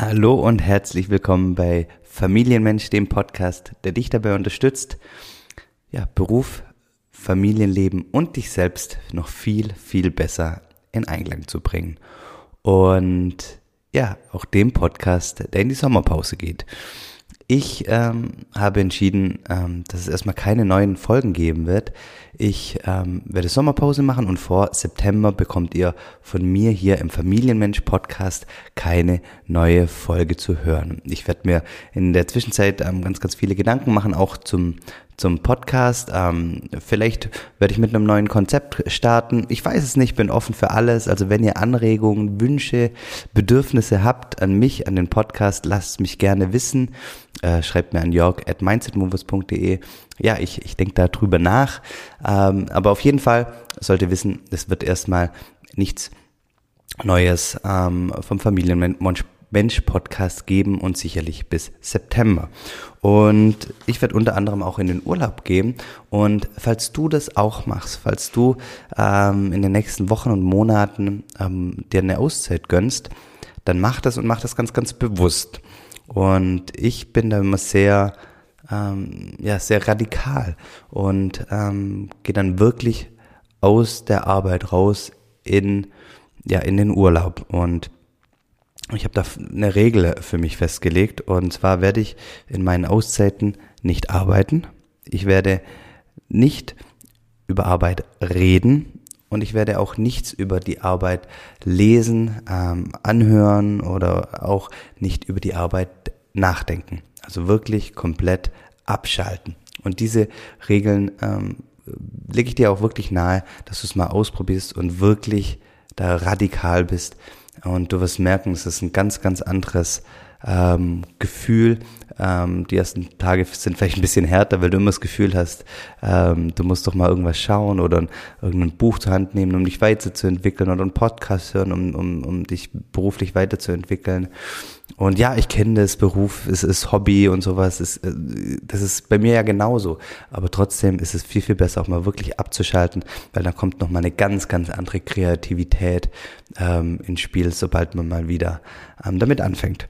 Hallo und herzlich willkommen bei Familienmensch, dem Podcast, der dich dabei unterstützt, ja, Beruf, Familienleben und dich selbst noch viel, viel besser in Einklang zu bringen. Und ja, auch dem Podcast, der in die Sommerpause geht. Ich ähm, habe entschieden, ähm, dass es erstmal keine neuen Folgen geben wird. Ich ähm, werde Sommerpause machen und vor September bekommt ihr von mir hier im Familienmensch Podcast keine neue Folge zu hören. Ich werde mir in der Zwischenzeit ähm, ganz, ganz viele Gedanken machen, auch zum zum Podcast. Ähm, vielleicht werde ich mit einem neuen Konzept starten. Ich weiß es nicht, bin offen für alles. Also wenn ihr Anregungen, Wünsche, Bedürfnisse habt an mich, an den Podcast, lasst mich gerne wissen. Äh, schreibt mir an jörg at mindsetmovers.de. Ja, ich, ich denke darüber nach. Ähm, aber auf jeden Fall sollt ihr wissen, es wird erstmal nichts Neues ähm, vom Familienmensch Mensch Podcast geben und sicherlich bis September. Und ich werde unter anderem auch in den Urlaub gehen. Und falls du das auch machst, falls du ähm, in den nächsten Wochen und Monaten ähm, dir eine Auszeit gönnst, dann mach das und mach das ganz, ganz bewusst. Und ich bin da immer sehr, ähm, ja, sehr radikal und ähm, gehe dann wirklich aus der Arbeit raus in, ja, in den Urlaub. Und ich habe da eine Regel für mich festgelegt und zwar werde ich in meinen Auszeiten nicht arbeiten. Ich werde nicht über Arbeit reden und ich werde auch nichts über die Arbeit lesen, ähm, anhören oder auch nicht über die Arbeit nachdenken. Also wirklich komplett abschalten. Und diese Regeln ähm, lege ich dir auch wirklich nahe, dass du es mal ausprobierst und wirklich da radikal bist und du wirst merken, es ist ein ganz, ganz anderes ähm, Gefühl. Ähm, die ersten Tage sind vielleicht ein bisschen härter, weil du immer das Gefühl hast, ähm, du musst doch mal irgendwas schauen oder ein, irgendein Buch zur Hand nehmen, um dich weiterzuentwickeln oder einen Podcast hören, um, um, um dich beruflich weiterzuentwickeln. Und ja, ich kenne das Beruf, es ist Hobby und sowas. Es, äh, das ist bei mir ja genauso. Aber trotzdem ist es viel, viel besser, auch mal wirklich abzuschalten, weil dann kommt nochmal eine ganz, ganz andere Kreativität ähm, ins Spiel, sobald man mal wieder ähm, damit anfängt.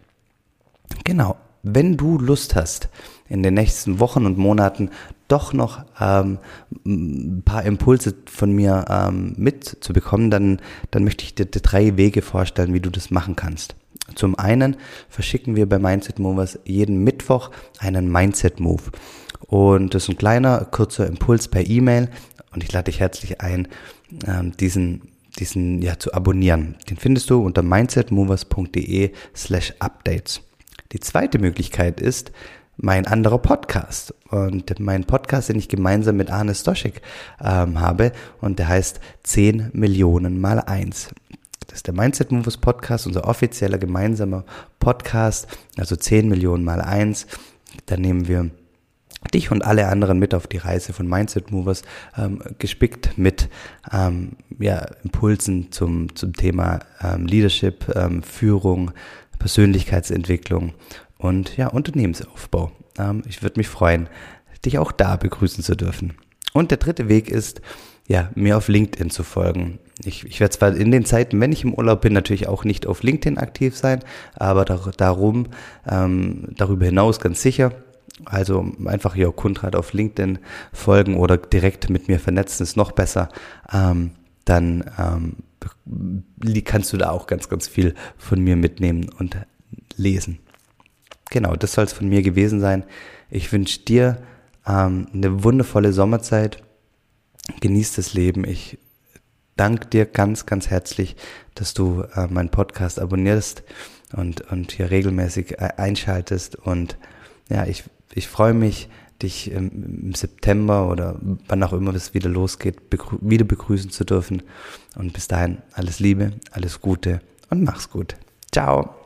Genau. Wenn du Lust hast, in den nächsten Wochen und Monaten doch noch ähm, ein paar Impulse von mir ähm, mitzubekommen, dann, dann möchte ich dir drei Wege vorstellen, wie du das machen kannst. Zum einen verschicken wir bei Mindset Movers jeden Mittwoch einen Mindset Move. Und das ist ein kleiner, kurzer Impuls per E-Mail. Und ich lade dich herzlich ein, ähm, diesen, diesen ja zu abonnieren. Den findest du unter mindsetmovers.de slash updates. Die zweite Möglichkeit ist mein anderer Podcast. Und mein Podcast, den ich gemeinsam mit Arne Stoschek ähm, habe, und der heißt 10 Millionen mal eins. Das ist der Mindset Movers Podcast, unser offizieller gemeinsamer Podcast, also 10 Millionen mal eins. Da nehmen wir dich und alle anderen mit auf die Reise von Mindset Movers, ähm, gespickt mit ähm, ja, Impulsen zum, zum Thema ähm, Leadership, ähm, Führung, Persönlichkeitsentwicklung und ja, Unternehmensaufbau. Ähm, ich würde mich freuen, dich auch da begrüßen zu dürfen. Und der dritte Weg ist, ja, mir auf LinkedIn zu folgen. Ich, ich werde zwar in den Zeiten, wenn ich im Urlaub bin, natürlich auch nicht auf LinkedIn aktiv sein, aber dar darum, ähm, darüber hinaus ganz sicher. Also einfach hier Kundrat auf LinkedIn folgen oder direkt mit mir vernetzen ist noch besser. Ähm, dann ähm, kannst du da auch ganz, ganz viel von mir mitnehmen und lesen. Genau, das soll es von mir gewesen sein. Ich wünsche dir ähm, eine wundervolle Sommerzeit genieß das Leben. Ich danke dir ganz, ganz herzlich, dass du äh, meinen Podcast abonnierst und, und hier regelmäßig äh, einschaltest. Und ja, ich, ich freue mich, dich im, September oder wann auch immer es wieder losgeht, begrü wieder begrüßen zu dürfen. Und bis dahin alles Liebe, alles Gute und mach's gut. Ciao.